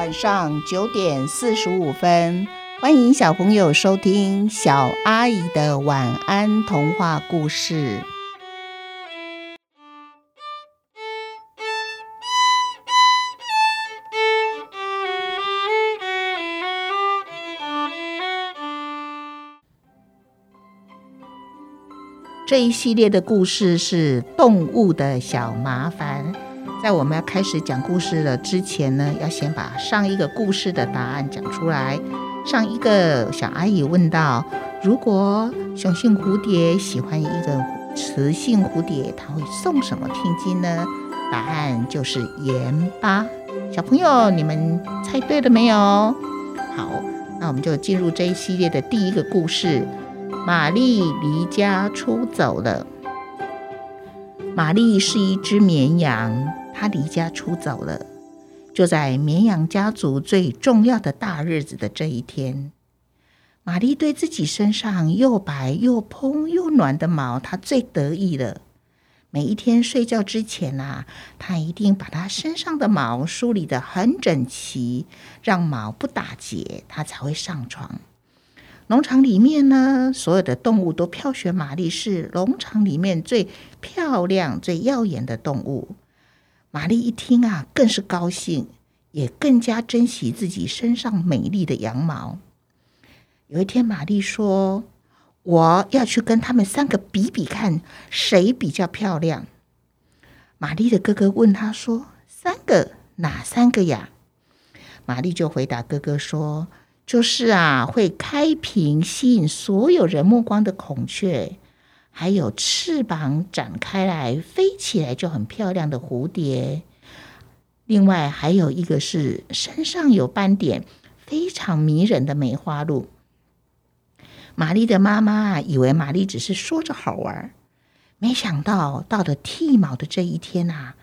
晚上九点四十五分，欢迎小朋友收听小阿姨的晚安童话故事。这一系列的故事是动物的小麻烦。在我们要开始讲故事了之前呢，要先把上一个故事的答案讲出来。上一个小阿姨问到：如果雄性蝴蝶喜欢一个雌性蝴蝶，它会送什么聘金呢？答案就是盐巴。小朋友，你们猜对了没有？好，那我们就进入这一系列的第一个故事。玛丽离家出走了。玛丽是一只绵羊，他离家出走了。就在绵羊家族最重要的大日子的这一天，玛丽对自己身上又白又蓬又暖的毛，她最得意了。每一天睡觉之前啊，她一定把她身上的毛梳理得很整齐，让毛不打结，她才会上床。农场里面呢，所有的动物都票选玛丽是农场里面最漂亮、最耀眼的动物。玛丽一听啊，更是高兴，也更加珍惜自己身上美丽的羊毛。有一天，玛丽说：“我要去跟他们三个比比看，谁比较漂亮。”玛丽的哥哥问他说：“三个？哪三个呀？”玛丽就回答哥哥说。就是啊，会开屏吸引所有人目光的孔雀，还有翅膀展开来飞起来就很漂亮的蝴蝶。另外还有一个是身上有斑点、非常迷人的梅花鹿。玛丽的妈妈以为玛丽只是说着好玩，没想到到了剃毛的这一天啊，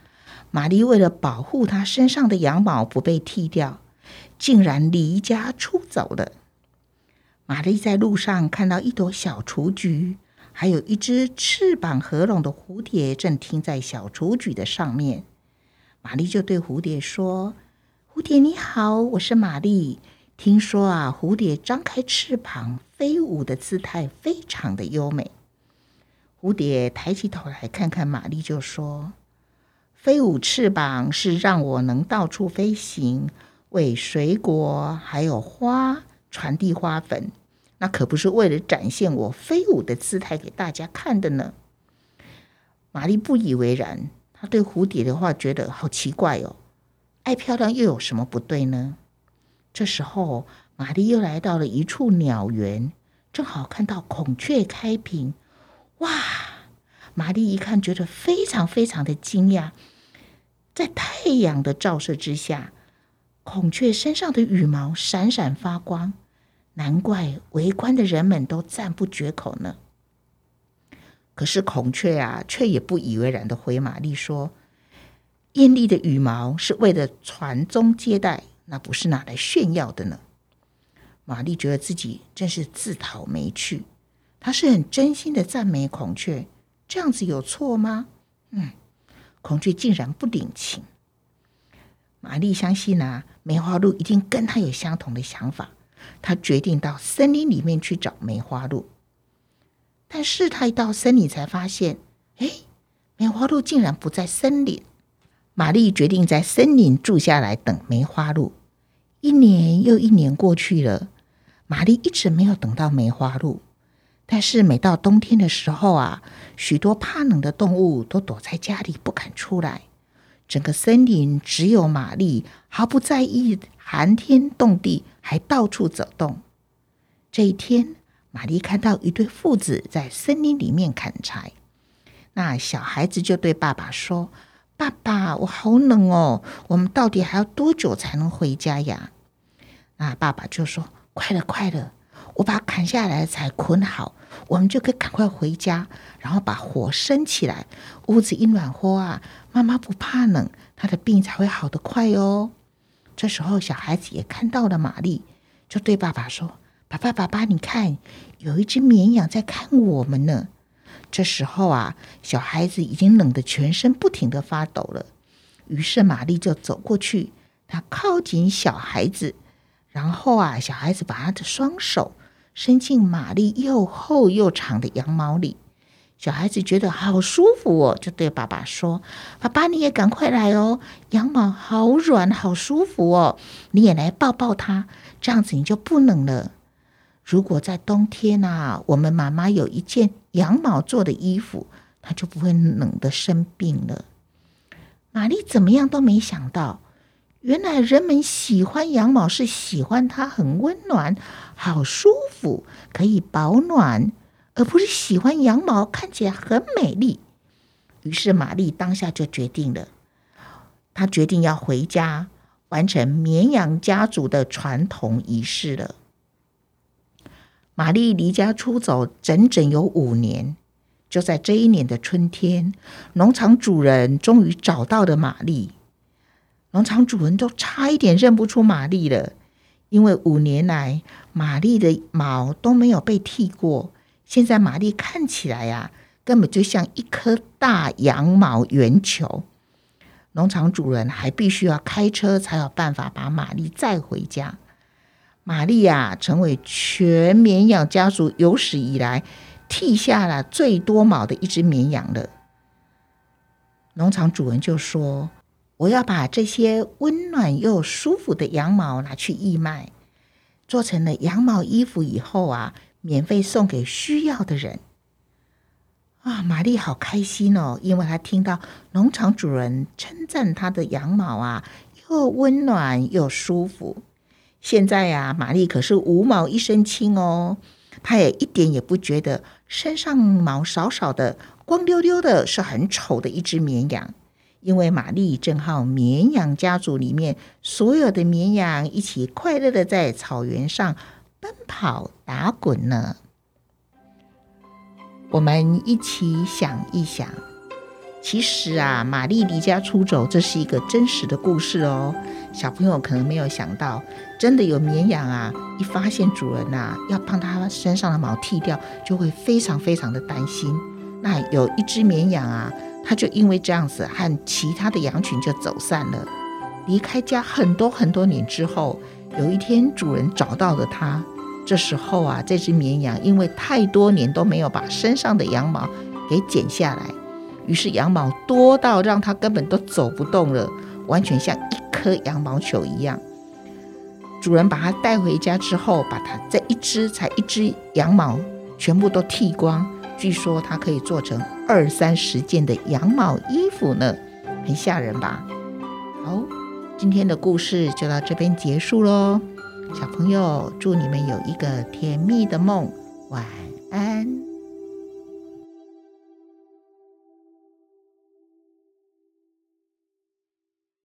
玛丽为了保护她身上的羊毛不被剃掉。竟然离家出走了。玛丽在路上看到一朵小雏菊，还有一只翅膀合拢的蝴蝶正停在小雏菊的上面。玛丽就对蝴蝶说：“蝴蝶你好，我是玛丽。听说啊，蝴蝶张开翅膀飞舞的姿态非常的优美。”蝴蝶抬起头来看看玛丽，就说：“飞舞翅膀是让我能到处飞行。”为水果还有花传递花粉，那可不是为了展现我飞舞的姿态给大家看的呢。玛丽不以为然，她对蝴蝶的话觉得好奇怪哦。爱漂亮又有什么不对呢？这时候，玛丽又来到了一处鸟园，正好看到孔雀开屏。哇！玛丽一看，觉得非常非常的惊讶，在太阳的照射之下。孔雀身上的羽毛闪闪发光，难怪围观的人们都赞不绝口呢。可是孔雀啊，却也不以为然的回玛丽说：“艳丽的羽毛是为了传宗接代，那不是拿来炫耀的呢。”玛丽觉得自己真是自讨没趣。她是很真心的赞美孔雀，这样子有错吗？嗯，孔雀竟然不领情。玛丽相信啊，梅花鹿一定跟他有相同的想法。他决定到森林里面去找梅花鹿。但是他一到森林，才发现，哎，梅花鹿竟然不在森林。玛丽决定在森林住下来等梅花鹿。一年又一年过去了，玛丽一直没有等到梅花鹿。但是每到冬天的时候啊，许多怕冷的动物都躲在家里不敢出来。整个森林只有玛丽毫不在意寒天冻地，还到处走动。这一天，玛丽看到一对父子在森林里面砍柴。那小孩子就对爸爸说：“爸爸，我好冷哦，我们到底还要多久才能回家呀？”那爸爸就说：“快了，快了，我把砍下来的柴捆好，我们就可以赶快回家，然后把火生起来，屋子一暖和啊。”妈妈不怕冷，她的病才会好得快哦。这时候，小孩子也看到了玛丽，就对爸爸说：“爸爸，爸爸，你看，有一只绵羊在看我们呢。”这时候啊，小孩子已经冷得全身不停的发抖了。于是，玛丽就走过去，他靠近小孩子，然后啊，小孩子把他的双手伸进玛丽又厚又长的羊毛里。小孩子觉得好舒服哦，就对爸爸说：“爸爸，你也赶快来哦，羊毛好软，好舒服哦，你也来抱抱它，这样子你就不冷了。如果在冬天啊，我们妈妈有一件羊毛做的衣服，她就不会冷的生病了。”玛丽怎么样都没想到，原来人们喜欢羊毛是喜欢它很温暖、好舒服，可以保暖。而不是喜欢羊毛看起来很美丽，于是玛丽当下就决定了，她决定要回家完成绵羊家族的传统仪式了。玛丽离家出走整整有五年，就在这一年的春天，农场主人终于找到了玛丽。农场主人都差一点认不出玛丽了，因为五年来玛丽的毛都没有被剃过。现在玛丽看起来呀，根本就像一颗大羊毛圆球。农场主人还必须要开车才有办法把玛丽载回家。玛丽呀，成为全绵羊家族有史以来剃下了最多毛的一只绵羊了。农场主人就说：“我要把这些温暖又舒服的羊毛拿去义卖，做成了羊毛衣服以后啊。”免费送给需要的人啊！玛丽好开心哦，因为她听到农场主人称赞她的羊毛啊，又温暖又舒服。现在呀，玛丽可是五毛一身轻哦，她也一点也不觉得身上毛少少的、光溜溜的，是很丑的一只绵羊。因为玛丽正好绵羊家族里面所有的绵羊一起快乐的在草原上。奔跑打滚呢，我们一起想一想。其实啊，玛丽离家出走，这是一个真实的故事哦。小朋友可能没有想到，真的有绵羊啊，一发现主人呐要帮它身上的毛剃掉，就会非常非常的担心。那有一只绵羊啊，它就因为这样子，和其他的羊群就走散了，离开家很多很多年之后。有一天，主人找到了它。这时候啊，这只绵羊因为太多年都没有把身上的羊毛给剪下来，于是羊毛多到让它根本都走不动了，完全像一颗羊毛球一样。主人把它带回家之后，把它这一只才一只羊毛全部都剃光，据说它可以做成二三十件的羊毛衣服呢，很吓人吧？好。今天的故事就到这边结束喽，小朋友，祝你们有一个甜蜜的梦，晚安。